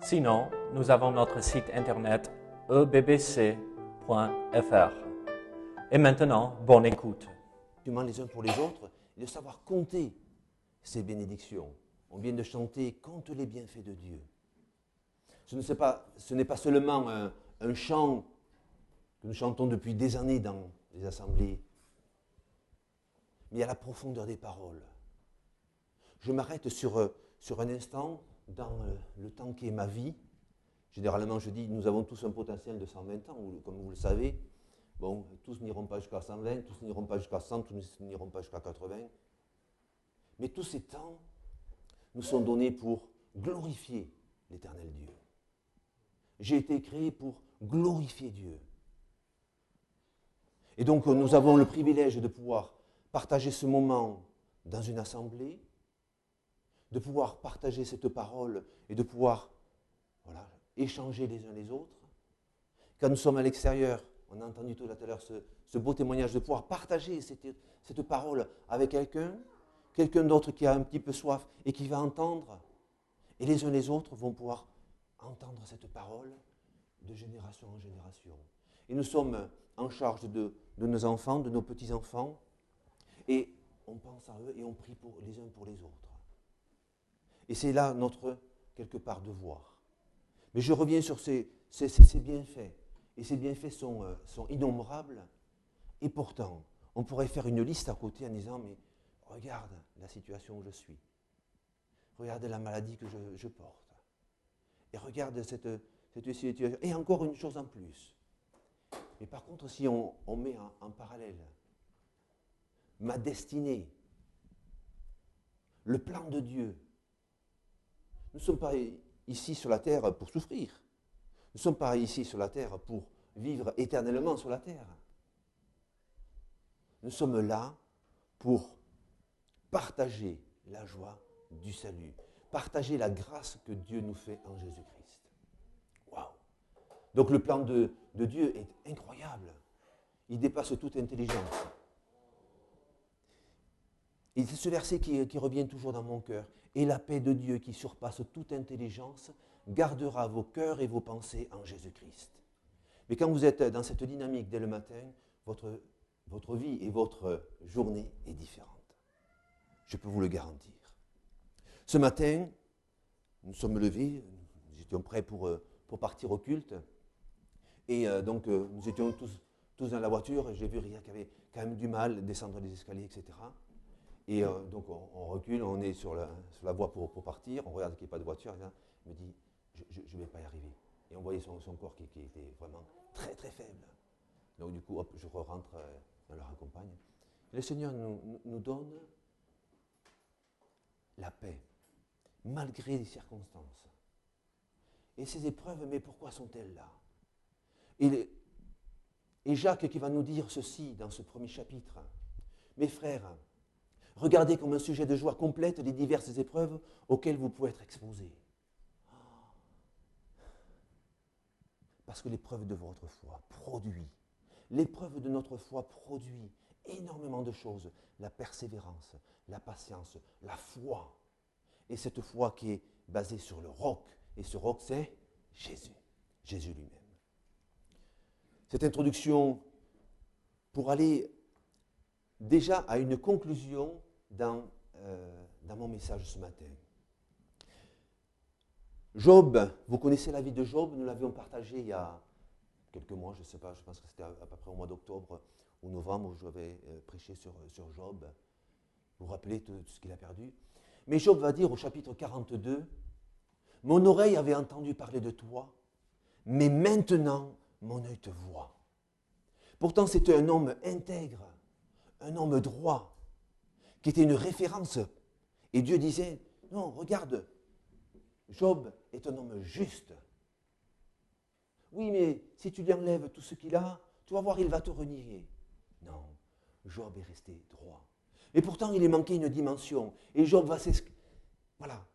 Sinon, nous avons notre site internet ebbc.fr. Et maintenant, bonne écoute. les uns pour les autres de savoir compter ces bénédictions. On vient de chanter Compte les bienfaits de Dieu. Ce n'est pas, pas, seulement un, un chant que nous chantons depuis des années dans les assemblées, mais a la profondeur des paroles. Je m'arrête sur, euh, sur un instant dans le temps qui est ma vie. Généralement, je dis, nous avons tous un potentiel de 120 ans, comme vous le savez. Bon, tous n'iront pas jusqu'à 120, tous n'iront pas jusqu'à 100, tous n'iront pas jusqu'à 80. Mais tous ces temps nous sont donnés pour glorifier l'éternel Dieu. J'ai été créé pour glorifier Dieu. Et donc, nous avons le privilège de pouvoir partager ce moment dans une assemblée, de pouvoir partager cette parole et de pouvoir voilà, échanger les uns les autres. Quand nous sommes à l'extérieur, on a entendu tout à l'heure ce, beau témoignage de pouvoir partager cette, parole avec quelqu'un, quelqu'un d'autre qui a un petit peu soif et qui va entendre. Et les uns les autres vont pouvoir entendre cette parole de génération en génération. Et nous sommes en charge de, de nos enfants, de nos petits-enfants, et on pense à eux et on prie pour les uns pour les autres. Et c'est là notre, quelque part, devoir. Mais je reviens sur ces, bienfaits. Et ces bienfaits sont, euh, sont, innombrables. Et pourtant, on pourrait faire une liste à côté en disant, mais regarde la situation où je suis. Regarde la maladie que je, porte. Et regarde cette, cette, situation. Et encore une chose en plus. Mais par contre, si on, met en parallèle ma destinée, le plan de Dieu, nous ne sommes pas ici sur la terre pour souffrir. Nous ne sommes pas ici sur la terre pour vivre éternellement sur la terre. Nous sommes là pour partager la joie du salut, partager la grâce que Dieu nous fait en Jésus-Christ. Waouh Donc le plan de, Dieu est incroyable. Il dépasse toute intelligence. Et c'est ce verset qui, revient toujours dans mon cœur. Et la paix de Dieu qui surpasse toute intelligence gardera vos cœurs et vos pensées en Jésus-Christ. Mais quand vous êtes dans cette dynamique dès le matin, votre, votre vie et votre journée est différente. Je peux vous le garantir. Ce matin, nous sommes levés, nous étions prêts pour, pour partir au culte. Et euh, donc, euh, nous étions tous, tous dans la voiture. J'ai vu Ria qui avait quand même du mal à descendre les escaliers, etc. Et euh, donc on, recule, on est sur la, sur la voie pour, partir, on regarde qu'il n'y a pas de voiture, et là, il me dit, je ne vais pas y arriver. Et on voyait son, corps qui, était vraiment très très faible. Donc du coup, hop, je rentre, euh, dans leur accompagne. le Seigneur nous, nous, donne la paix, malgré les circonstances. Et ces épreuves, mais pourquoi sont-elles là? Et, et Jacques qui va nous dire ceci dans ce premier chapitre. Mes frères, Regardez comme un sujet de joie complète les diverses épreuves auxquelles vous pouvez être exposés. Parce que l'épreuve de votre foi produit, l'épreuve de notre foi produit énormément de choses. La persévérance, la patience, la foi. Et cette foi qui est basée sur le roc. Et ce roc, c'est Jésus, Jésus lui-même. Cette introduction, pour aller déjà à une conclusion dans, euh, dans mon message ce matin. Job, vous connaissez la vie de Job, nous l'avions partagé il y a quelques mois, je ne sais pas, je pense que c'était à, peu près au mois d'octobre ou novembre où j'avais euh, prêché sur, sur Job. Vous vous rappelez tout, ce qu'il a perdu Mais Job va dire au chapitre 42, Mon oreille avait entendu parler de toi, mais maintenant mon œil te voit. Pourtant c'était un homme intègre, un homme droit, qui était une référence. Et Dieu disait, non, regarde, Job est un homme juste. Oui, mais si tu lui enlèves tout ce qu'il a, tu vas voir, il va te renier. Non, Job est resté droit. Et pourtant, il est manqué une dimension. Et Job va voilà,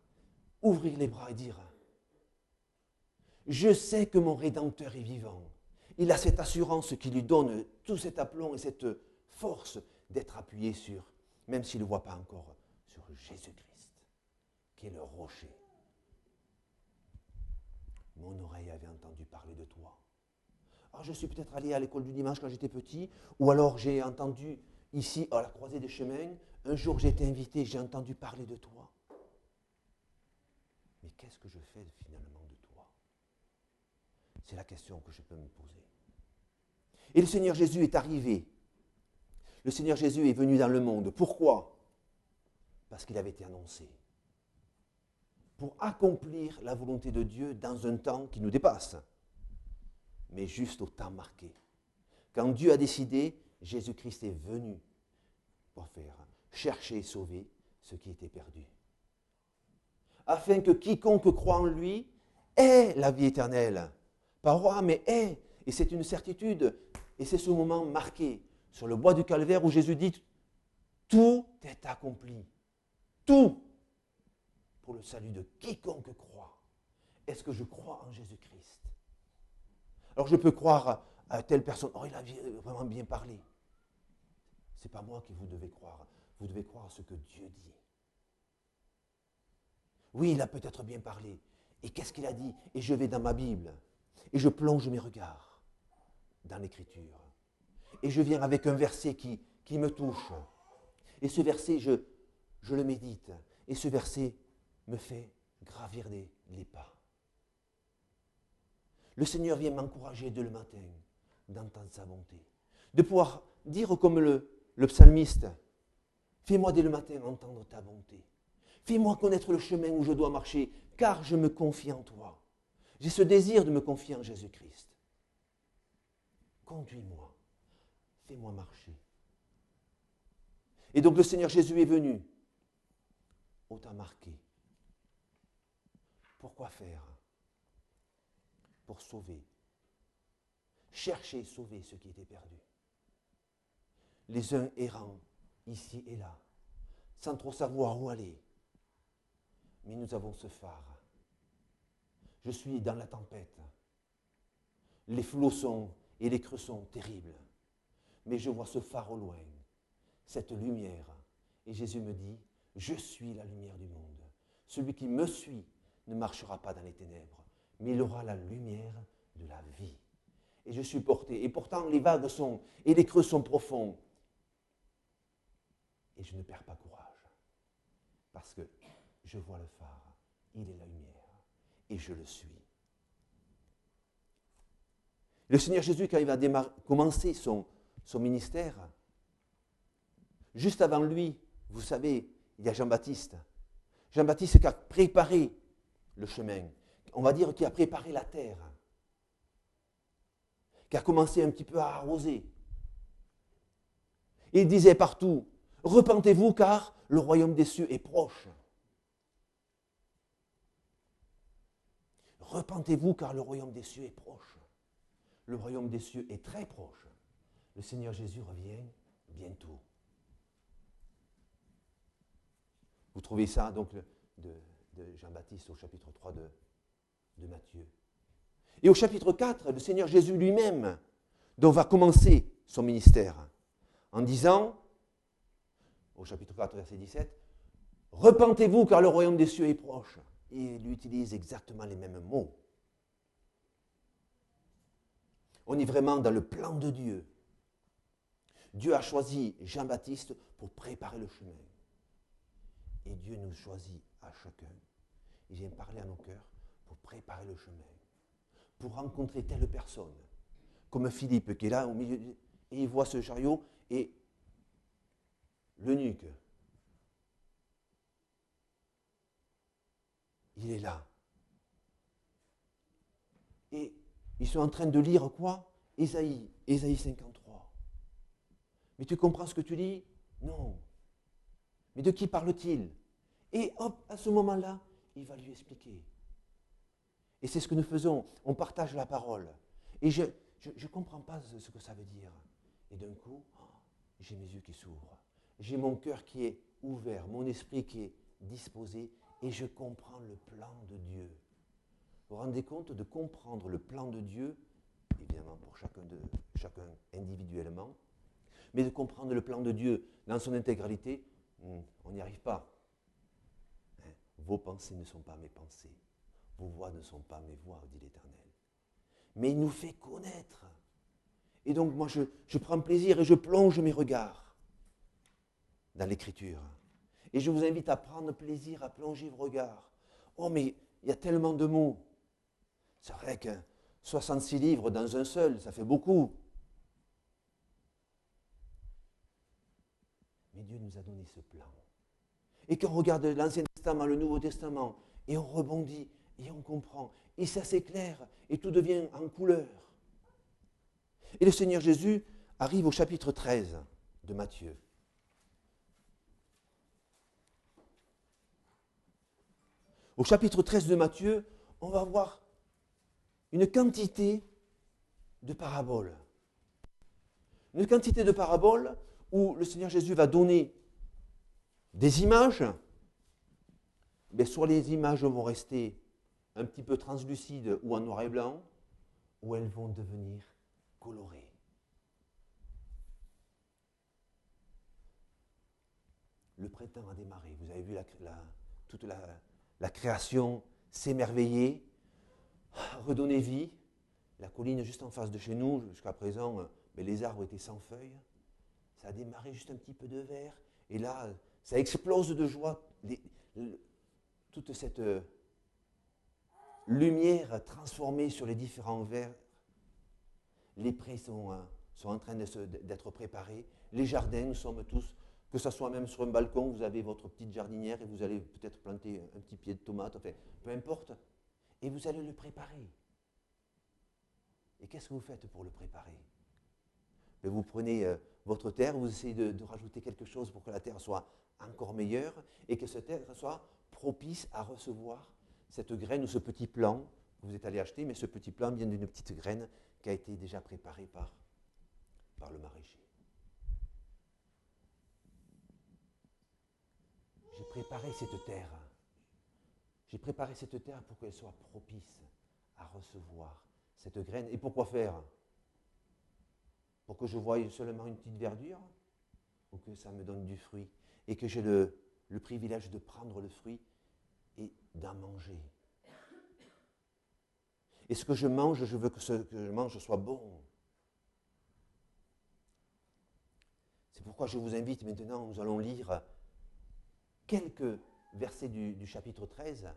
ouvrir les bras et dire, je sais que mon Rédempteur est vivant. Il a cette assurance qui lui donne tout cet aplomb et cette force d'être appuyé sur, même s'il ne voit pas encore, sur Jésus-Christ, qui est le rocher. Mon oreille avait entendu parler de toi. Ah, je suis peut-être allé à l'école du dimanche quand j'étais petit, ou alors j'ai entendu ici, à la croisée des chemins, un jour j'ai été invité, j'ai entendu parler de toi. Mais qu'est-ce que je fais finalement de toi? C'est la question que je peux me poser. Et le Seigneur Jésus est arrivé. Le Seigneur Jésus est venu dans le monde. Pourquoi? Parce qu'il avait été annoncé. Pour accomplir la volonté de Dieu dans un temps qui nous dépasse, mais juste au temps marqué. Quand Dieu a décidé, Jésus-Christ est venu pour faire chercher et sauver ce qui était perdu. Afin que quiconque croit en lui ait la vie éternelle. Pas roi, mais ait. Et c'est une certitude. Et c'est ce moment marqué sur le bois du calvaire où Jésus dit, tout est accompli. Tout pour le salut de quiconque croit. Est-ce que je crois en Jésus-Christ? Alors je peux croire à telle personne, oh il a vraiment bien parlé. Ce n'est pas moi que vous devez croire. Vous devez croire ce que Dieu dit. Oui, il a peut-être bien parlé. Et qu'est-ce qu'il a dit? Et je vais dans ma Bible. Et je plonge mes regards dans l'Écriture. Et je viens avec un verset qui, me touche. Et ce verset, je, le médite. Et ce verset me fait gravir les, les pas. Le Seigneur vient m'encourager dès le matin d'entendre sa bonté. De pouvoir dire comme le, le psalmiste, fais-moi dès le matin entendre ta bonté. Fais-moi connaître le chemin où je dois marcher, car je me confie en toi. J'ai ce désir de me confier en Jésus-Christ. Conduis-moi, fais-moi marcher. Et donc le Seigneur Jésus est venu, autant marqué. Pourquoi faire? Pour sauver. Chercher sauver ce qui était perdu les uns errants ici et là, sans trop savoir où aller. Mais nous avons ce phare. Je suis dans la tempête. Les flots sont et les creux sont terribles. Mais je vois ce phare au loin, cette lumière. Et Jésus me dit, je suis la lumière du monde. Celui qui me suit ne marchera pas dans les ténèbres, mais il aura la lumière de la vie. Et je suis porté. Et pourtant, les vagues sont, et les creux sont profonds et je ne perds pas courage. Parce que je vois le phare, il est la lumière, et je le suis. Le Seigneur Jésus, quand il va commencer son, son ministère, juste avant lui, vous savez, il y a Jean-Baptiste. Jean-Baptiste qui a préparé le chemin. On va dire qui a préparé la terre. Qui a commencé un petit peu à arroser. Il disait partout, Repentez-vous car le royaume des cieux est proche. Repentez-vous car le royaume des cieux est proche. Le royaume des cieux est très proche. Le Seigneur Jésus revient bientôt. Vous trouvez ça donc de, Jean-Baptiste au chapitre 3 de, Matthieu. Et au chapitre 4, le Seigneur Jésus lui-même, dont va commencer son ministère, en disant, au chapitre 4, verset 17, Repentez-vous car le royaume des cieux est proche. Et il utilise exactement les mêmes mots. On est vraiment dans le plan de Dieu. Dieu a choisi Jean-Baptiste pour préparer le chemin. Et Dieu nous choisit à chacun. Il vient parler à nos cœurs pour préparer le chemin. Pour rencontrer telle personne. Comme Philippe qui est là au milieu. Et il voit ce chariot et l'eunuque. Il est là. Et ils sont en train de lire quoi? Ésaïe, Ésaïe 53. Mais tu comprends ce que tu lis Non. Mais de qui parle-t-il? Et hop, à ce moment-là, il va lui expliquer. Et c'est ce que nous faisons. On partage la parole. Et je ne comprends pas ce que ça veut dire. Et d'un coup, oh, j'ai mes yeux qui s'ouvrent. J'ai mon cœur qui est ouvert, mon esprit qui est disposé, et je comprends le plan de Dieu. Vous vous rendez compte de comprendre le plan de Dieu, évidemment pour chacun, de, chacun individuellement, mais de comprendre le plan de Dieu dans son intégralité, hmm, on n'y arrive pas. Hein, vos pensées ne sont pas mes pensées. Vos voix ne sont pas mes voix, dit l'Éternel. Mais il nous fait connaître. Et donc moi, je, je prends plaisir et je plonge mes regards dans l'Écriture. Et je vous invite à prendre plaisir à plonger vos regards. Oh, mais il y a tellement de mots. C'est vrai que 66 livres dans un seul, ça fait beaucoup. Nous a donné ce plan. Et quand on regarde l'Ancien Testament, le Nouveau Testament, et on rebondit, et on comprend, et ça s'éclaire, et tout devient en couleur. Et le Seigneur Jésus arrive au chapitre 13 de Matthieu. Au chapitre 13 de Matthieu, on va voir une quantité de paraboles. Une quantité de paraboles où le Seigneur Jésus va donner des images, mais soit les images vont rester un petit peu translucides ou en noir et blanc, ou elles vont devenir colorées. Le printemps a démarré. Vous avez vu toute la, création s'émerveiller, redonner vie. La colline juste en face de chez nous, jusqu'à présent, mais les arbres étaient sans feuilles. Ça a démarré juste un petit peu de vert. Et là, ça explose de joie. toute cette euh, lumière transformée sur les différents verts. Les prés sont, hein, sont en train d'être préparés. Les jardins, nous sommes tous, que ce soit même sur un balcon, vous avez votre petite jardinière et vous allez peut-être planter un petit pied de tomate, enfin, peu importe. Et vous allez le préparer. Et qu'est-ce que vous faites pour le préparer? Ben, Vous prenez euh, votre terre, vous essayez de, rajouter quelque chose pour que la terre soit encore meilleure et que cette terre soit propice à recevoir cette graine ou ce petit plant que vous êtes allé acheter, mais ce petit plant vient d'une petite graine qui a été déjà préparée par, par le maraîcher. J'ai préparé cette terre. J'ai préparé cette terre pour qu'elle soit propice à recevoir cette graine. Et pourquoi faire? Pour que je voie seulement une petite verdure ou que ça me donne du fruit et que j'ai le, privilège de prendre le fruit et d'en manger. Et ce que je mange, je veux que ce que je mange soit bon. C'est pourquoi je vous invite maintenant, nous allons lire quelques versets du, du, chapitre 13.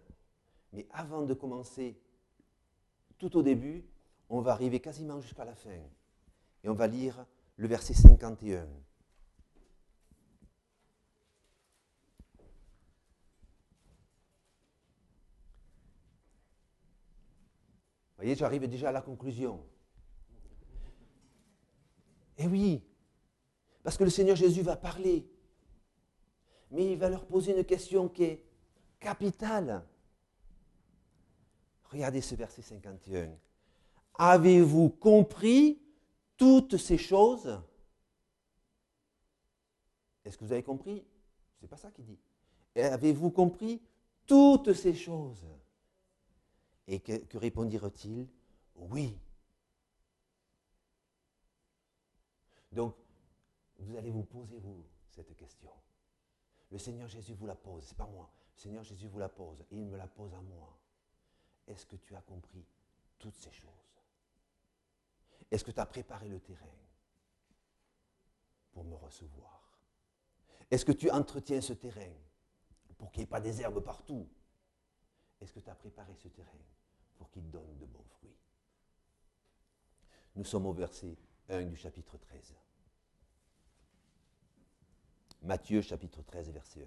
Mais avant de commencer, tout au début, on va arriver quasiment jusqu'à la fin. Et on va lire le verset 51. voyez, j'arrive déjà à la conclusion. Eh oui, parce que le Seigneur Jésus va parler, mais il va leur poser une question qui est capitale. Regardez ce verset 51. Avez-vous compris toutes ces choses Est-ce que vous avez compris? Ce n'est pas ça qu'il dit. Avez-vous compris toutes ces choses? Et que, répondirent-ils? Oui. Donc, vous allez vous poser, vous, cette question. Le Seigneur Jésus vous la pose, c'est pas moi. Le Seigneur Jésus vous la pose et il me la pose à moi. Est-ce que tu as compris toutes ces choses? Est-ce que tu as préparé le terrain pour me recevoir? Est-ce que tu entretiens ce terrain pour qu'il n'y ait pas des herbes partout? Est-ce que tu as préparé ce terrain pour qu'il donne de bons fruits? Nous sommes au verset 1 du chapitre 13. Matthieu chapitre 13 verset 1.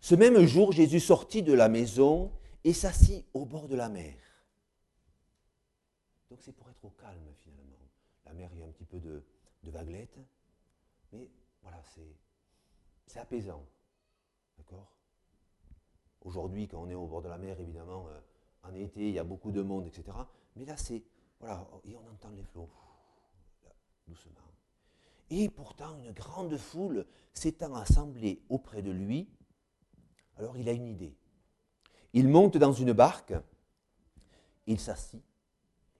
Ce même jour, Jésus sortit de la maison et s'assit au bord de la mer. Donc c'est pour être au calme finalement. La mer, il y a un petit peu de, de vaguelettes, mais voilà, c'est apaisant. D'accord? Aujourd'hui, quand on est au bord de la mer, évidemment, euh, en été, il y a beaucoup de monde, etc. Mais là, c'est, voilà, et on entend les flots, doucement. Et pourtant, une grande foule s'étant assemblée auprès de lui, alors il a une idée. Il monte dans une barque, il s'assit,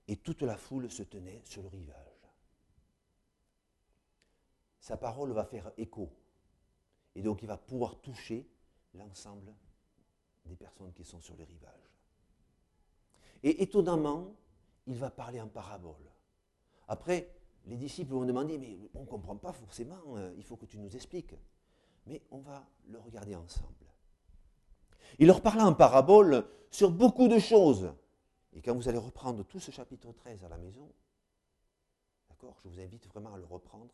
et toute la foule se tenait sur le rivage. Sa parole va faire écho, et donc il va pouvoir toucher l'ensemble des personnes qui sont sur le rivage. Et étonnamment, il va parler en parabole. Après, les disciples vont demander, mais on ne comprend pas forcément, euh, il faut que tu nous expliques. Mais on va le regarder ensemble. Il leur parla en parabole sur beaucoup de choses. Et quand vous allez reprendre tout ce chapitre 13 à la maison, d'accord, je vous invite vraiment à le reprendre,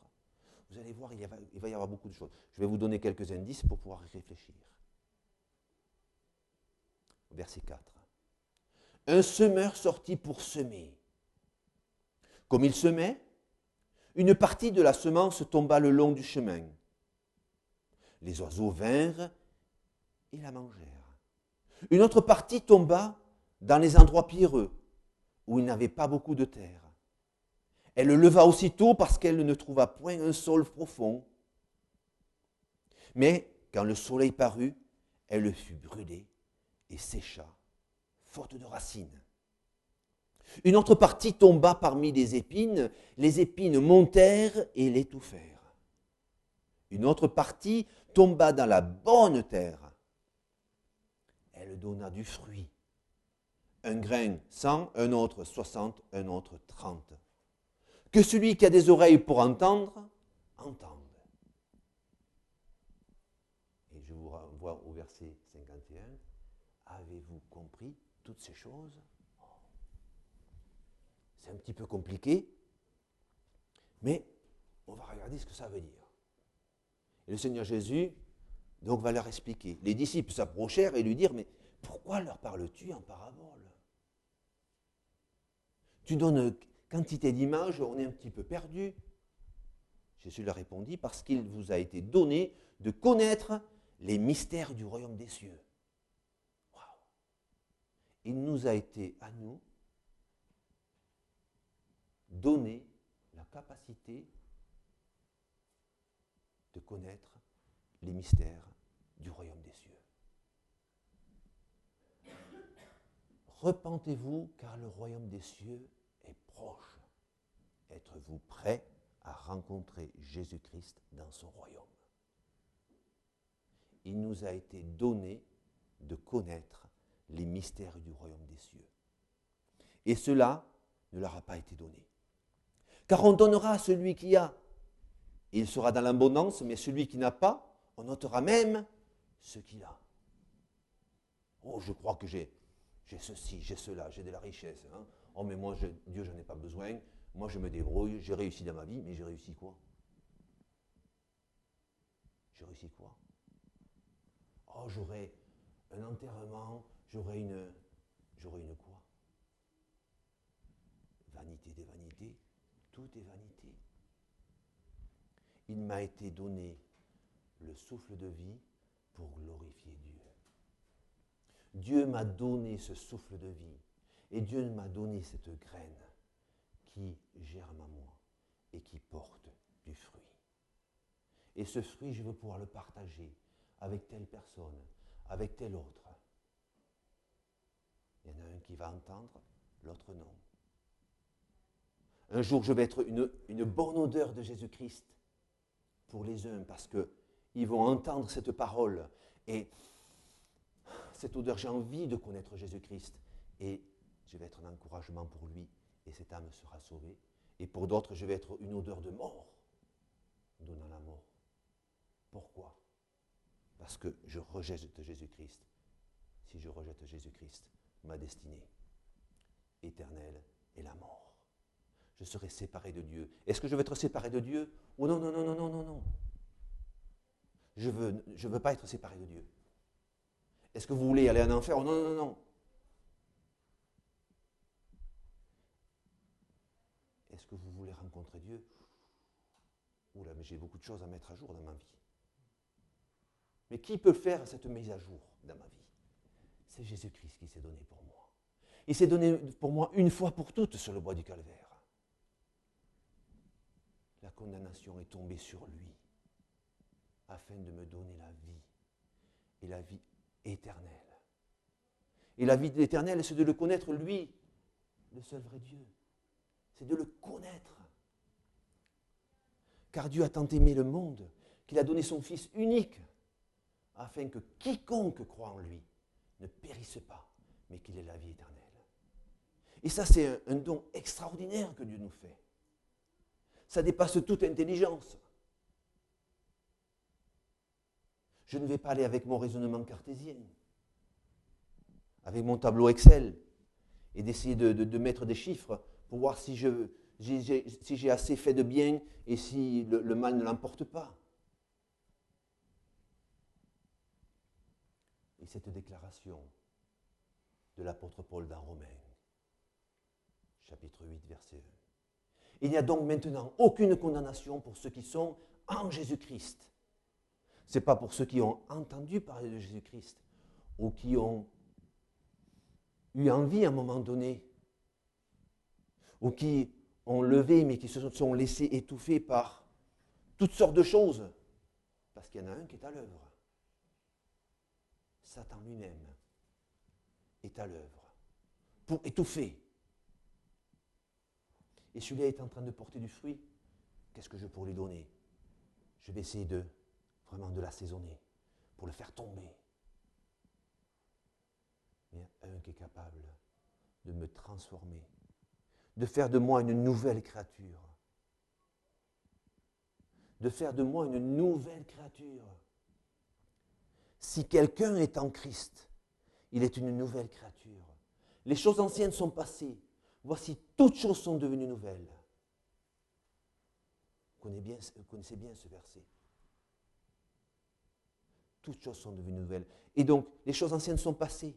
vous allez voir, il, il va y avoir beaucoup de choses. Je vais vous donner quelques indices pour pouvoir y réfléchir. Verset 4. Un semeur sortit pour semer. Comme il semait, une partie de la semence tomba le long du chemin. Les oiseaux vinrent et la mangèrent. Une autre partie tomba dans les endroits pierreux, où il n'avait pas beaucoup de terre. Elle le leva aussitôt parce qu'elle ne trouva point un sol profond. Mais quand le soleil parut, elle fut brûlée et sécha, faute de racines. Une autre partie tomba parmi les épines, les épines montèrent et l'étouffèrent. Une autre partie tomba dans la bonne terre. Elle donna du fruit. Un grain cent, un autre soixante, un autre trente. Que celui qui a des oreilles pour entendre, entende. Et je vous renvoie au verset 51. Avez-vous compris toutes ces choses? C'est un petit peu compliqué, mais on va regarder ce que ça veut dire. Et le Seigneur Jésus, donc, va leur expliquer. Les disciples s'approchèrent et lui dirent, mais pourquoi leur parles-tu en parabole Tu donnes quantité d'images, on est un petit peu perdu. Jésus leur répondit, parce qu'il vous a été donné de connaître les mystères du royaume des cieux. Il nous a été à nous donner la capacité de connaître les mystères du royaume des cieux. Repentez-vous car le royaume des cieux Êtes-vous prêt à rencontrer Jésus-Christ dans son royaume? Il nous a été donné de connaître les mystères du royaume des cieux. Et cela ne leur a pas été donné. Car on donnera à celui qui a. Il sera dans l'abondance, mais celui qui n'a pas, on notera même ce qu'il a. Oh, je crois que j'ai, j'ai ceci, j'ai cela, j'ai de la richesse. Hein. Oh, mais moi, Dieu, je n'en ai pas besoin. Moi, je me débrouille, j'ai réussi dans ma vie, mais j'ai réussi quoi? J'ai réussi quoi? Oh, j'aurai un enterrement, j'aurai une. J'aurai une quoi? Vanité des vanités tout est vanité. Il m'a été donné le souffle de vie pour glorifier Dieu. Dieu m'a donné ce souffle de vie et Dieu m'a donné cette graine qui germe à moi et qui porte du fruit. Et ce fruit, je veux pouvoir le partager avec telle personne, avec telle autre. Il y en a un qui va entendre, l'autre non. Un jour, je vais être une, bonne odeur de Jésus-Christ pour les uns parce qu'ils vont entendre cette parole et cette odeur, j'ai envie de connaître Jésus-Christ je vais être un encouragement pour lui et cette âme sera sauvée. Et pour d'autres, je vais être une odeur de mort, donnant la mort. Pourquoi? Parce que je rejette Jésus-Christ. Si je rejette Jésus-Christ, ma destinée éternelle est la mort je serai séparé de Dieu. Est-ce que je veux être séparé de Dieu? Oh non, non, non, non, non, non, non. Je ne veux, je veux pas être séparé de Dieu. Est-ce que vous voulez aller en enfer? Oh non, non, non, non. Est-ce que vous voulez rencontrer Dieu? Oula, mais j'ai beaucoup de choses à mettre à jour dans ma vie. Mais qui peut faire cette mise à jour dans ma vie? C'est Jésus-Christ qui s'est donné pour moi. Il s'est donné pour moi une fois pour toutes sur le bois du calvaire. La condamnation est tombée sur lui afin de me donner la vie et la vie éternelle. Et la vie éternelle, c'est de le connaître, lui, le seul vrai Dieu. C'est de le connaître. Car Dieu a tant aimé le monde qu'il a donné son Fils unique, afin que quiconque croit en lui ne périsse pas, mais qu'il ait la vie éternelle. Et ça, c'est un, don extraordinaire que Dieu nous fait. Ça dépasse toute intelligence. Je ne vais pas aller avec mon raisonnement cartésien, avec mon tableau Excel, et d'essayer de, de- de mettre des chiffres pour voir si j'ai si assez fait de bien et si le, le mal ne l'emporte pas. Et cette déclaration de l'apôtre Paul dans Romains, chapitre 8, verset 1. Il n'y a donc maintenant aucune condamnation pour ceux qui sont en Jésus-Christ. Ce n'est pas pour ceux qui ont entendu parler de Jésus-Christ ou qui ont eu envie à un moment donné ou qui ont levé mais qui se sont laissés étouffer par toutes sortes de choses. Parce qu'il y en a un qui est à l'œuvre. Satan lui-même est à l'œuvre pour étouffer. Et celui-là est en train de porter du fruit. Qu'est-ce que je pourrais lui donner? Je vais essayer de vraiment de l'assaisonner pour le faire tomber. Mais un qui est capable de me transformer, de faire de moi une nouvelle créature. De faire de moi une nouvelle créature. Si quelqu'un est en Christ, il est une nouvelle créature. Les choses anciennes sont passées. Voici, toutes choses sont devenues nouvelles. Vous connaissez bien, ce verset. Toutes choses sont devenues nouvelles. Et donc, les choses anciennes sont passées.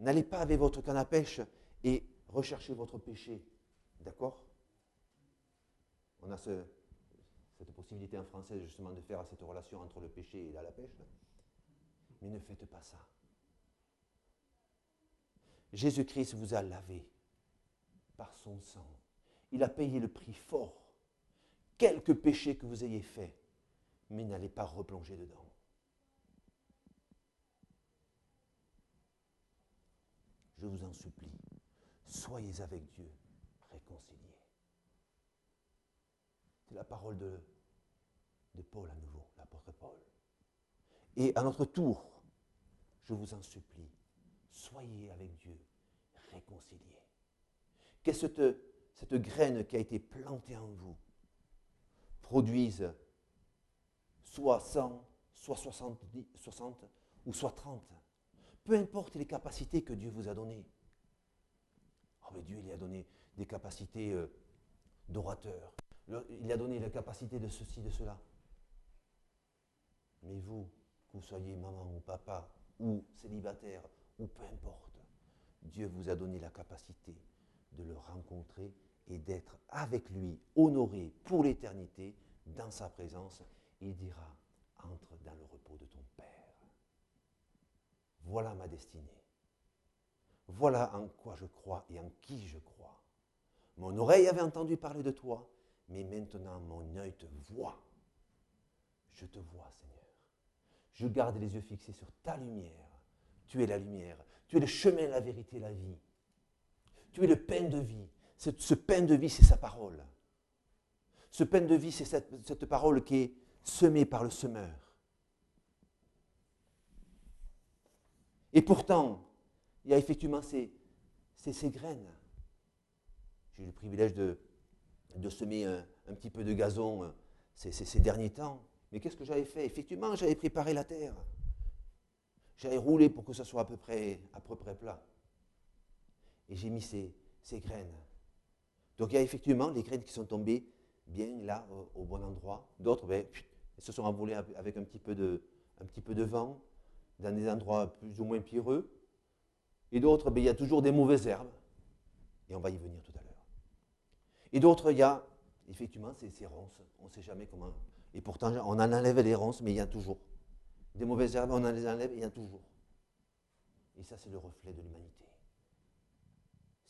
N'allez pas avec votre canne à pêche et recherchez votre péché. D'accord? On a ce- cette possibilité en français justement de faire cette relation entre le péché et la, la pêche. Mais ne faites pas ça. Jésus-Christ vous a lavé par son sang. Il a payé le prix fort. Quelque péché que vous ayez fait, mais n'allez pas replonger dedans. Je vous en supplie, soyez avec Dieu réconciliés. C'est la parole de, Paul à nouveau, l'apôtre Paul. Et à notre tour, je vous en supplie, soyez avec Dieu réconciliés. Que cette, cette graine qui a été plantée en vous produise soit 100, soit 70, 60 ou soit 30. Peu importe les capacités que Dieu vous a données. Oh, mais Dieu, il a donné des capacités euh, d'orateur. Il a donné la capacité de ceci, de cela. Mais vous, que vous soyez maman ou papa, ou célibataire, ou peu importe, Dieu vous a donné la capacité de le rencontrer et d'être avec lui, honoré pour l'éternité, dans sa présence. Il dira, entre dans le repos de ton Père. Voilà ma destinée. Voilà en quoi je crois et en qui je crois. Mon oreille avait entendu parler de toi, mais maintenant mon œil te voit. Je te vois, Seigneur. Je garde les yeux fixés sur ta lumière. Tu es la lumière. Tu es le chemin, la vérité, la vie. Tu es le pain de vie. Ce, pain de vie, c'est sa parole. Ce pain de vie, c'est cette, cette parole qui est semée par le semeur. Et pourtant, il y a effectivement ces, ces, graines. J'ai eu le privilège de, de semer un, un petit peu de gazon euh, ces, ces- derniers temps. Mais qu'est-ce que j'avais fait? Effectivement, j'avais préparé la terre. J'avais roulé pour que ça soit à peu près, à peu près plat. Et j'ai mis ces, graines. Donc il y a effectivement les graines qui sont tombées bien là, au, au bon endroit. D'autres, ben, se sont envolées avec avec un petit, peu de, un petit peu de vent, dans des endroits plus ou moins pierreux. Et d'autres, ben, il y a toujours des mauvaises herbes. Et on va y venir tout à l'heure. Et d'autres, il y a effectivement ces, ces ronces. On ne sait jamais comment. Et pourtant, on en enlève les ronces, mais il y a toujours. Des mauvaises herbes, on en les enlève, il y en a toujours. Et ça, c'est le reflet de l'humanité.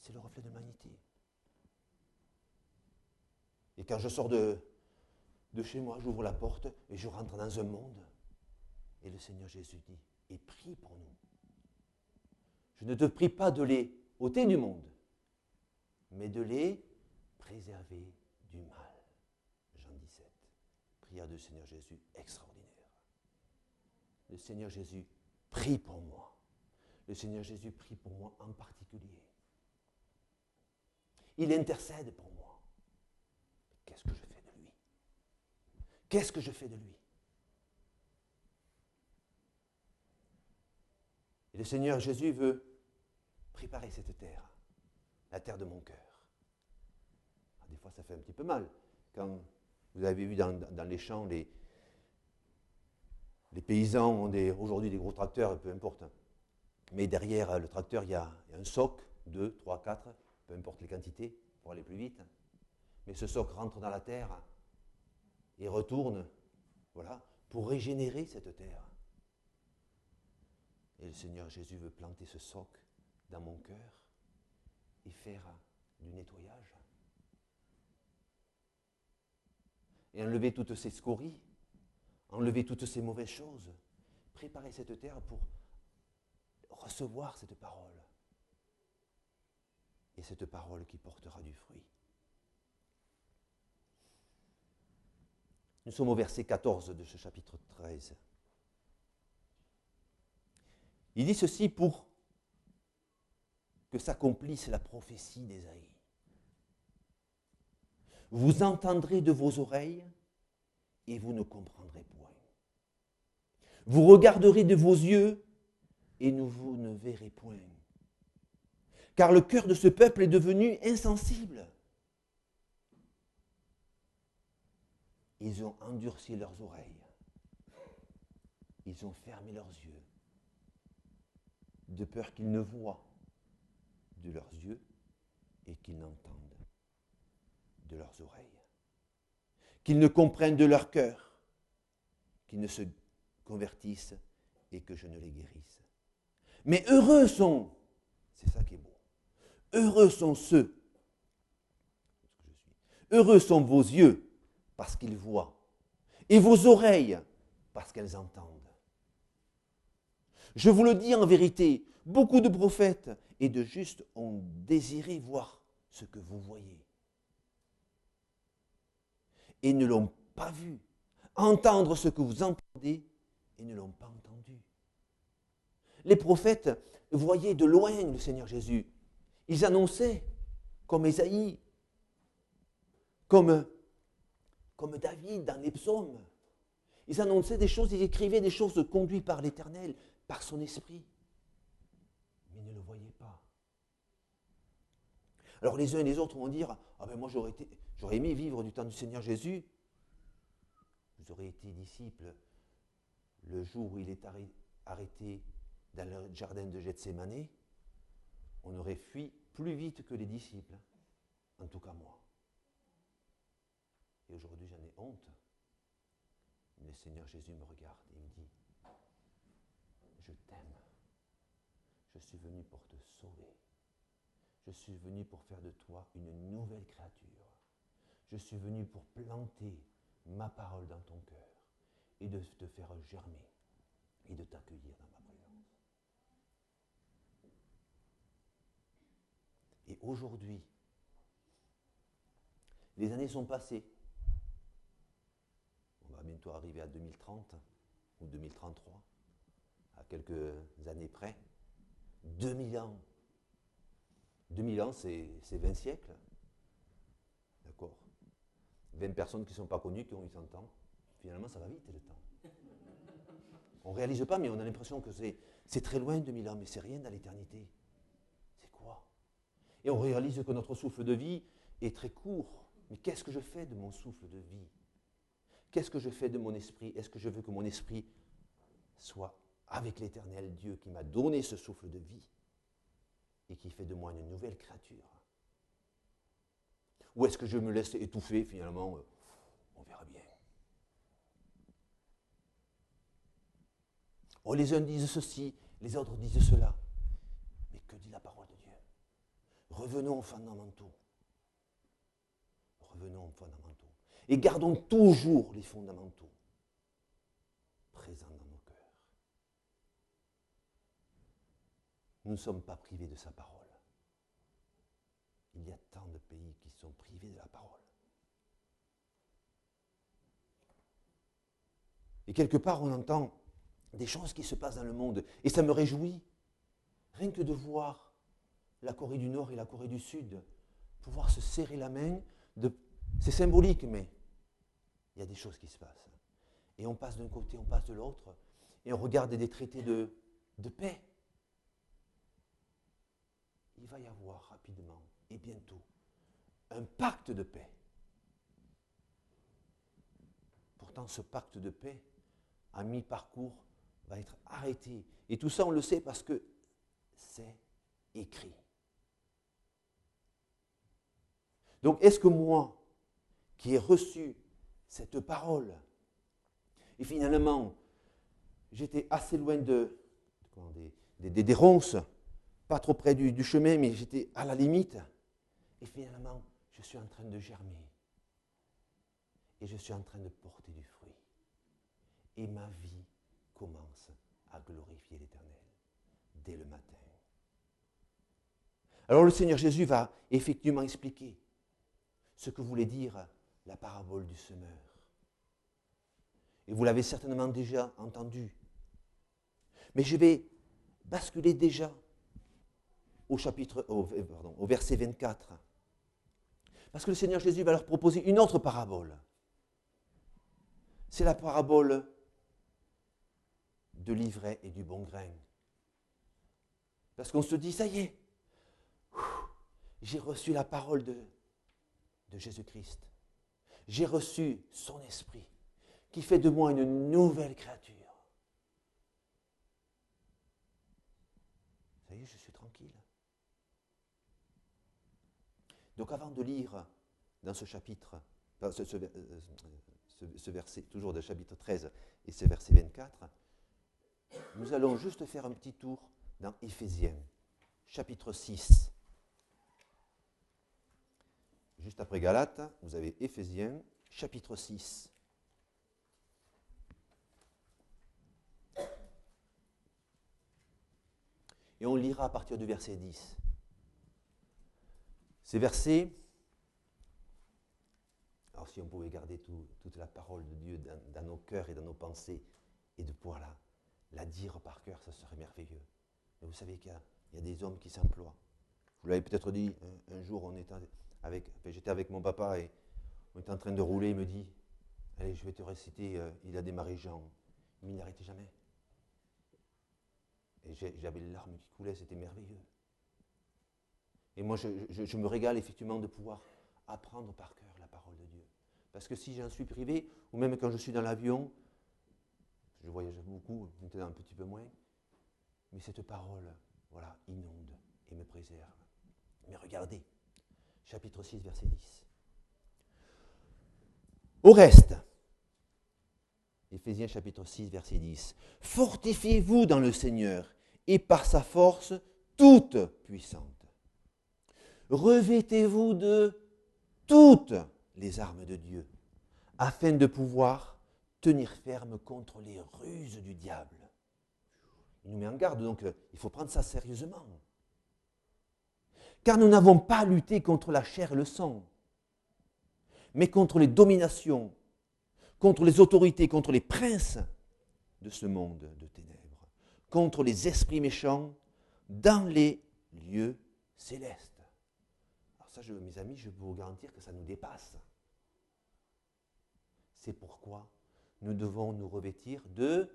c'est le reflet de l'humanité. Et quand je sors de chez moi, j'ouvre la porte et je rentre dans un monde. Et le Seigneur Jésus dit, et prie pour nous. Je ne te prie pas de les ôter du monde, mais de les préserver du mal. Jean 17. Prière du Seigneur Jésus extraordinaire. Le Seigneur Jésus prie pour moi. Le Seigneur Jésus prie pour moi en particulier. Il intercède pour moi. Qu'est-ce que je fais de lui? Qu'est-ce que je fais de lui? Et le Seigneur Jésus veut préparer cette terre, la terre de mon cœur. Ah, des fois, ça fait un petit peu mal. Quand vous avez vu dans, les champs, les, les paysans ont aujourd'hui des gros tracteurs, peu importe. Mais derrière le tracteur, il y a, un soc, deux, trois, quatre, peu importe les quantités, pour aller plus vite. Mais ce soc rentre dans la terre et retourne, voilà, pour régénérer cette terre. Et le Seigneur Jésus veut planter ce soc dans mon cœur et faire du nettoyage. Et enlever toutes ces scories, enlever toutes ces mauvaises choses, préparer cette terre pour recevoir cette parole. Et cette parole qui portera du fruit. Nous sommes au verset 14 de ce chapitre 13. Il dit ceci pour que s'accomplisse la prophétie d'Ésaïe. Vous entendrez de vos oreilles et vous ne comprendrez point. Vous regarderez de vos yeux et vous ne verrez point. Car le cœur de ce peuple est devenu insensible. Ils ont endurci leurs oreilles. Ils ont fermé leurs yeux de peur qu'ils ne voient de leurs yeux et qu'ils n'entendent de leurs oreilles, qu'ils ne comprennent de leur cœur, qu'ils ne se convertissent et que je ne les guérisse. Mais heureux sont, c'est ça qui est beau, heureux sont ceux, heureux sont vos yeux parce qu'ils voient, et vos oreilles parce qu'elles entendent. Je vous le dis en vérité, beaucoup de prophètes et de justes ont désiré voir ce que vous voyez. Et ne l'ont pas vu. Entendre ce que vous entendez et ne l'ont pas entendu. Les prophètes voyaient de loin le Seigneur Jésus. Ils annonçaient, comme Esaïe, comme, comme David dans les psaumes. Ils annonçaient des choses, ils écrivaient des choses conduites par l'Éternel par son esprit, mais ne le voyez pas. Alors les uns et les autres vont dire Ah ben moi j'aurais, aimé vivre du temps du Seigneur Jésus. Vous aurez été disciple le jour où il est arrêté dans le jardin de Gethsemane. On aurait fui plus vite que les disciples, en tout cas moi. Et aujourd'hui j'en ai honte. Mais le Seigneur Jésus me regarde et me dit je t'aime. Je suis venu pour te sauver. Je suis venu pour faire de toi une nouvelle créature. Je suis venu pour planter ma parole dans ton cœur et de te faire germer et de t'accueillir dans ma présence. Et aujourd'hui, les années sont passées. On va bientôt arriver à 2030 ou 2033 à quelques années près. 2000 ans. 2000 ans, c'est 20 siècles. D'accord 20 personnes qui ne sont pas connues, qui ont eu 100 ans. Finalement, ça va vite le temps. On ne réalise pas, mais on a l'impression que c'est très loin 2000 ans, mais c'est rien dans l'éternité. C'est quoi? Et on réalise que notre souffle de vie est très court. Mais qu'est-ce que je fais de mon souffle de vie? Qu'est-ce que je fais de mon esprit? Est-ce que je veux que mon esprit soit avec l'éternel Dieu qui m'a donné ce souffle de vie? Et qui fait de moi une nouvelle créature Ou est-ce que je me laisse étouffer finalement euh, On verra bien. Oh, les uns disent ceci, les autres disent cela. Mais que dit la parole de Dieu? Revenons aux fondamentaux. Revenons aux fondamentaux. Et gardons toujours les fondamentaux présents dans nos cœurs. Nous ne sommes pas privés de sa parole. Il y a tant de pays qui sont privés de la parole. Et quelque part, on entend des choses qui se passent dans le monde. Et ça me réjouit. Rien que de voir la Corée du Nord et la Corée du Sud pouvoir se serrer la main, c'est symbolique, mais il y a des choses qui se passent. Et on passe d'un côté, on passe de l'autre, et on regarde des traités de, paix. Il va y avoir rapidement et bientôt un pacte de paix. Pourtant, ce pacte de paix, à mi-parcours, va être arrêté. Et tout ça, on le sait parce que c'est écrit. Donc, est-ce que moi, qui ai reçu cette parole, et finalement, j'étais assez loin de, des, des, ronces, pas trop près du, chemin, mais j'étais à la limite, et finalement, je suis en train de germer, et je suis en train de porter du fruit. Et ma vie commence à glorifier l'Éternel dès le matin. Alors le Seigneur Jésus va effectivement expliquer ce que voulait dire la parabole du semeur. Et vous l'avez certainement déjà entendu. Mais je vais basculer déjà au chapitre, au, verset 24. Parce que le Seigneur Jésus va leur proposer une autre parabole. C'est la parabole de l'ivraie et du bon grain. Parce qu'on se dit, ça y est, j'ai reçu la parole de, de Jésus-Christ. J'ai reçu son esprit qui fait de moi une nouvelle créature. Ça y est, je suis tranquille. Donc avant de lire dans ce chapitre, ce, ce verset, toujours de chapitre 13 et ce verset 24, nous allons juste faire un petit tour dans Éphésiens, chapitre 6. Juste après Galates, vous avez Éphésiens, chapitre 6. Et on lira à partir du verset 10. Ces versets, alors si on pouvait garder toute la parole de Dieu dans, nos cœurs et dans nos pensées, et de pouvoir la, dire par cœur, ça serait merveilleux. Mais vous savez qu'il y, a des hommes qui s'emploient. Vous l'avez peut-être dit, un, jour, j'étais avec mon papa et on était en train de rouler, il me dit, allez, je vais te réciter, euh, il a démarré Jean. Mais il n'arrêtait jamais. Et j'avais les larmes qui coulaient, c'était merveilleux. Et moi, je, me régale effectivement de pouvoir apprendre par cœur la parole de Dieu. Parce que si j'en suis privé, ou même quand je suis dans l'avion, je voyage beaucoup, un petit peu moins. Mais cette parole, voilà, inonde et me préserve. Mais regardez, chapitre 6, verset 10. Au reste, Éphésiens chapitre 6, verset 10. Fortifiez-vous dans le Seigneur et par sa force toute puissante. Revêtez-vous de toutes les armes de Dieu afin de pouvoir tenir ferme contre les ruses du diable. Il nous met en garde, donc euh, il faut prendre ça sérieusement. Car nous n'avons pas à lutter contre la chair et le sang, mais contre les dominations, contre les autorités, contre les princes de ce monde de ténèbres, contre les esprits méchants dans les lieux célestes. Ça, mes amis, je peux vous garantir que ça nous dépasse. C'est pourquoi nous devons nous revêtir de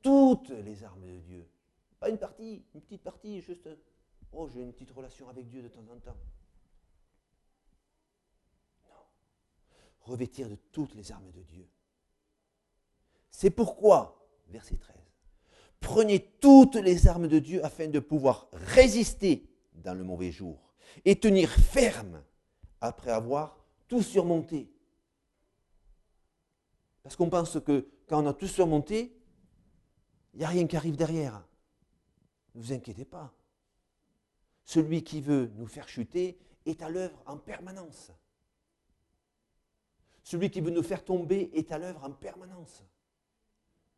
toutes les armes de Dieu. Pas une partie, une petite partie, juste, oh, j'ai une petite relation avec Dieu de temps en temps. Non. Revêtir de toutes les armes de Dieu. C'est pourquoi, verset 13, prenez toutes les armes de Dieu afin de pouvoir résister dans le mauvais jour et tenir ferme après avoir tout surmonté. Parce qu'on pense que quand on a tout surmonté, il n'y a rien qui arrive derrière. Ne vous inquiétez pas. celui qui veut nous faire chuter, est à l'œuvre en permanence. Celui qui veut nous faire tomber est à l'œuvre en permanence,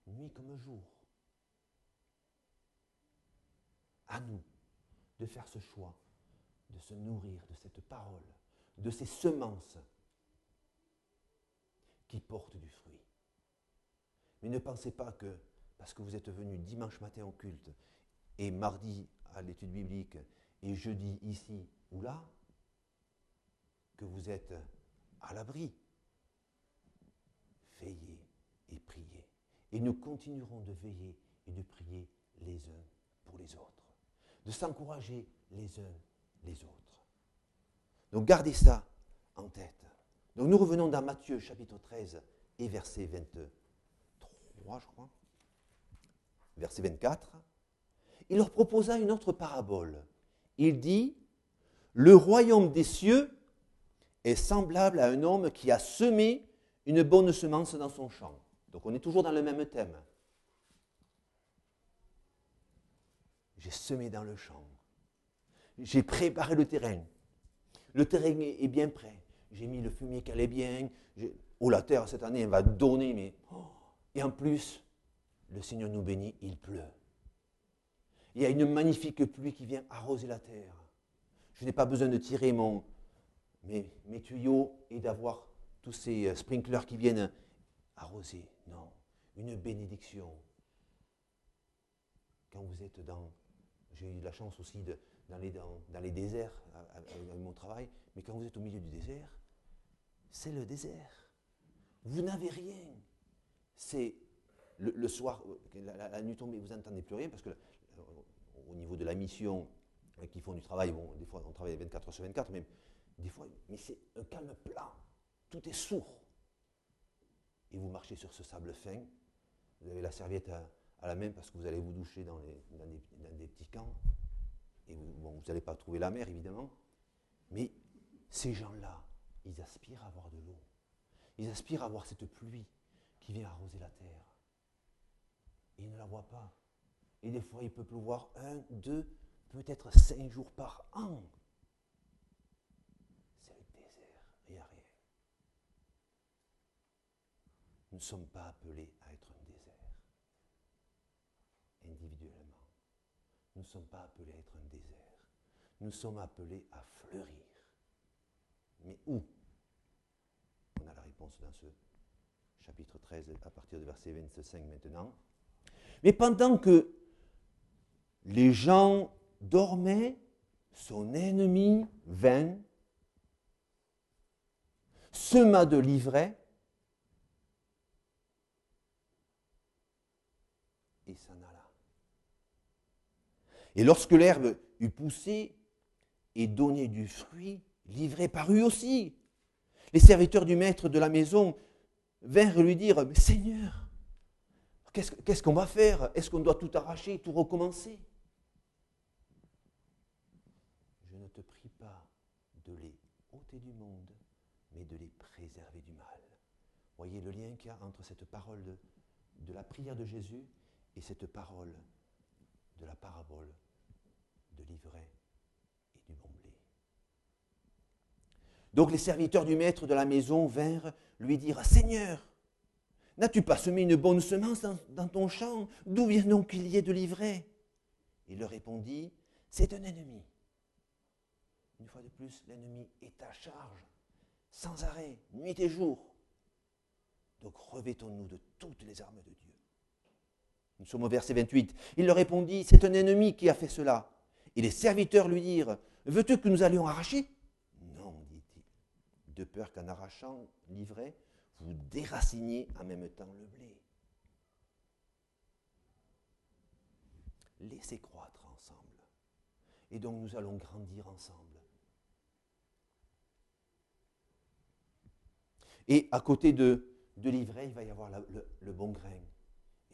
nuit comme jour. À nous de faire ce choix, de se nourrir de cette parole, de ces semences qui portent du fruit. Mais ne pensez pas que parce que vous êtes venu dimanche matin au culte et mardi à l'étude biblique et jeudi ici ou là, que vous êtes à l'abri. Veillez et priez. Et nous continuerons de veiller et de prier les uns pour les autres. De s'encourager les uns les autres. Donc gardez ça en tête. Donc nous revenons dans Matthieu chapitre 13 et verset 23, je crois. Verset 24. Il leur proposa une autre parabole. Il dit, le royaume des cieux est semblable à un homme qui a semé une bonne semence dans son champ. Donc on est toujours dans le même thème. J'ai semé dans le champ. J'ai préparé le terrain. Le terrain est bien prêt. J'ai mis le fumier qui allait bien. Oh, la terre, cette année, elle va donner, mais... Oh. Et en plus, le Seigneur nous bénit, il pleut. Il y a une magnifique pluie qui vient arroser la terre. Je n'ai pas besoin de tirer mon, mes, mes tuyaux et d'avoir tous ces euh, sprinklers qui viennent arroser. Non, une bénédiction. Quand vous êtes dans... J'ai eu la chance aussi de, dans, les, dans, dans les déserts avec mon travail, mais quand vous êtes au milieu du désert, c'est le désert. Vous n'avez rien. C'est le, soir, la, nuit tombée, vous n'entendez plus rien parce que euh, au niveau de la mission, euh, qui font du travail, bon, des fois on travaille 24 heures sur 24, mais des fois, mais c'est un calme plat. Tout est sourd. Et vous marchez sur ce sable fin. Vous avez la serviette à, la main parce que vous allez vous doucher dans, des, petits camps. Et vous n'allez pas trouver la mer, évidemment. Mais ces gens-là, ils aspirent à avoir de l'eau. Ils aspirent à avoir cette pluie qui vient arroser la terre. Ils ne la voient pas. Et des fois, il peut pleuvoir un, deux, peut-être cinq jours par an. C'est le désert, rien. Nous ne sommes pas appelés à être un désert, individuellement. Nous ne sommes pas appelés à être un désert. Nous sommes appelés à fleurir. Mais où? On a la réponse dans ce chapitre 13 à partir du verset 25 maintenant. Mais pendant que les gens dormaient, son ennemi vint, sema de l'ivraie Et lorsque l'herbe eut poussé et donné du fruit, l'ivraie parut aussi. Les serviteurs du maître de la maison vinrent lui dire, Seigneur, qu'est-ce qu'on va faire? Est-ce qu'on doit tout arracher, tout recommencer? Je ne te prie pas de les ôter du monde, mais de les préserver du mal. Voyez le lien qu'il y a entre cette parole de la prière de Jésus et cette parole de la parabole de l'ivraie et du bon blé. Donc les serviteurs du maître de la maison vinrent lui dire Seigneur, n'as-tu pas semé une bonne semence dans, ton champ? D'où vient donc qu'il y ait de l'ivraie Il leur répondit C'est un ennemi. Une fois de plus, l'ennemi est à charge, sans arrêt, nuit et jour. Donc revêtons-nous de toutes les armes de Dieu. Nous sommes au verset 28. Il leur répondit C'est un ennemi qui a fait cela. Et les serviteurs lui dirent Veux-tu que nous allions arracher? De peur qu'en arrachant l'ivraie, vous déraciniez en même temps le blé. Laissez croître ensemble. Et donc nous allons grandir ensemble. Et à côté de, de l'ivraie, il va y avoir le, le bon grain.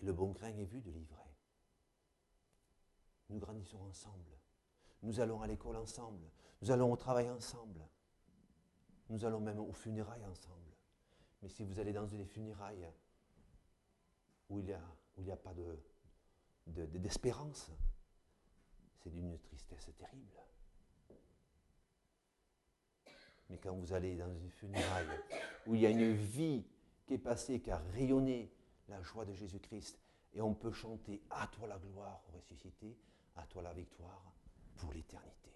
Et le bon grain est vu de l'ivraie. Nous grandissons ensemble. Nous allons à l'école ensemble. Nous allons au travail ensemble. Nous allons même aux funérailles ensemble. Mais si vous allez dans des funérailles où il n'y a, a, pas d'espérance, de, c'est d'une tristesse terrible. Mais quand vous allez dans une funéraille où il y a une vie qui est passée, qui a rayonné la joie de Jésus-Christ, et on peut chanter à toi la gloire ressuscité, à toi la victoire pour l'éternité.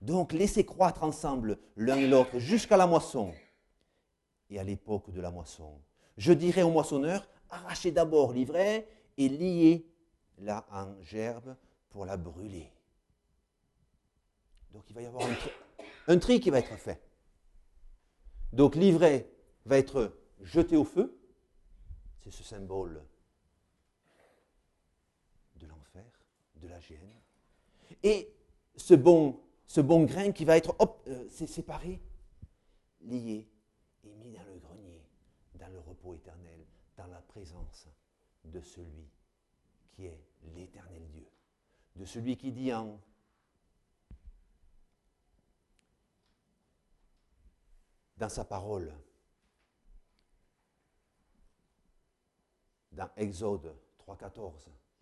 Donc laissez croître ensemble l'un et l'autre jusqu'à la moisson. Et à l'époque de la moisson, je dirai au moissonneur, arrachez d'abord l'ivraie et liez-la en gerbe pour la brûler. Donc il va y avoir un tri, un tri qui va être fait. Donc l'ivraie va être jeté au feu, c'est ce symbole de l'enfer, de la gêne. Et ce bon, ce bon grain qui va être euh, séparé, lié et mis dans le grenier, dans le repos éternel, dans la présence de celui qui est l'éternel Dieu, de celui qui dit en dans sa parole, dans Exode 3.14,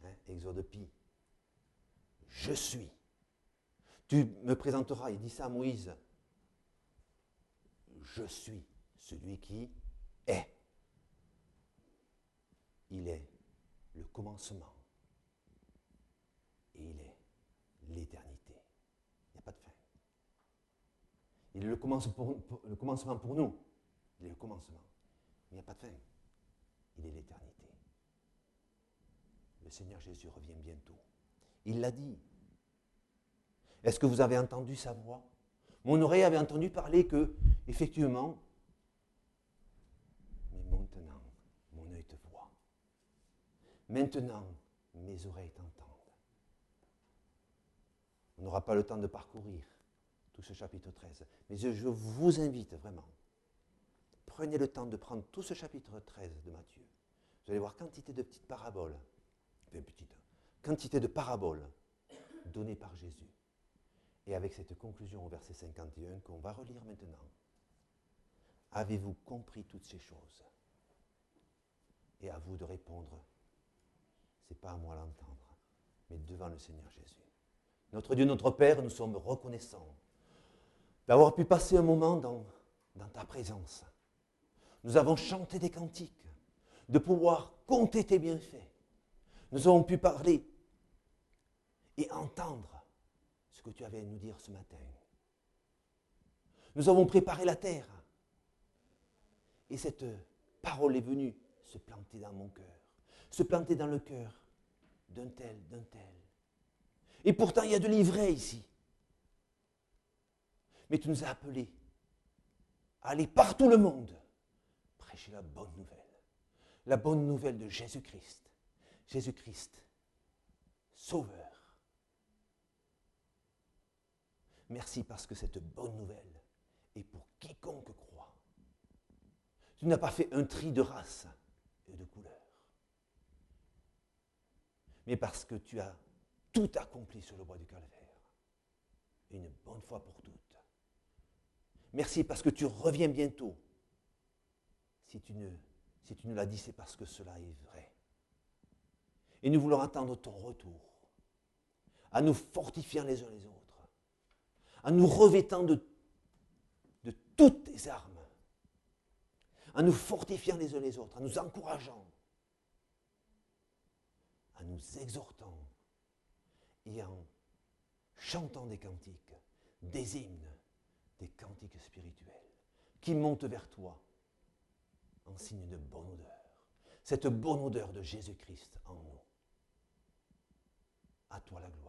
hein, Exode Pi, je suis. Tu me présenteras, il dit ça à Moïse, je suis celui qui est. Il est le commencement et il est l'éternité. Il n'y a pas de fin. Il est le le commencement pour nous. Il est le commencement. Il n'y a pas de fin. Il est l'éternité. Le Seigneur Jésus revient bientôt. Il l'a dit. Est-ce que vous avez entendu sa voix? Mon oreille avait entendu parler que, effectivement, mais maintenant, mon œil te voit. Maintenant, mes oreilles t'entendent. On n'aura pas le temps de parcourir tout ce chapitre 13, mais je, vous invite vraiment. Prenez le temps de prendre tout ce chapitre 13 de Matthieu. Vous allez voir quantité de petites paraboles petite quantité de paraboles données par Jésus. Et avec cette conclusion au verset 51 qu'on va relire maintenant. Avez-vous compris toutes ces choses? Et à vous de répondre, c'est pas à moi l'entendre, mais devant le Seigneur Jésus. Notre Dieu, notre Père, nous sommes reconnaissants d'avoir pu passer un moment dans ta présence. Nous avons chanté des cantiques, de pouvoir compter tes bienfaits nous avons pu parler et entendre ce que tu avais à nous dire ce matin. Nous avons préparé la terre. Et cette parole est venue se planter dans mon cœur, se planter dans le cœur d'un tel, d'un tel. Et pourtant, il y a de l'ivraie ici. Mais tu nous as appelés à aller partout le monde prêcher la bonne nouvelle. La bonne nouvelle de Jésus-Christ Jésus-Christ, Sauveur. Merci parce que cette bonne nouvelle est pour quiconque croit. Tu n'as pas fait un tri de race et de couleur, mais parce que tu as tout accompli sur le bois du calvaire, une bonne fois pour toutes. Merci parce que tu reviens bientôt. Si tu ne, l'as dit, c'est parce que cela est vrai. Et nous voulons attendre ton retour, à nous fortifiant les uns les autres, à nous revêtant de, toutes tes armes, à nous fortifiant les uns les autres, à nous encourageant, à nous exhortant et en chantant des cantiques, des hymnes, des cantiques spirituels qui montent vers toi en signe de bonne odeur. Cette bonne odeur de Jésus-Christ en nous. À toi la gloire.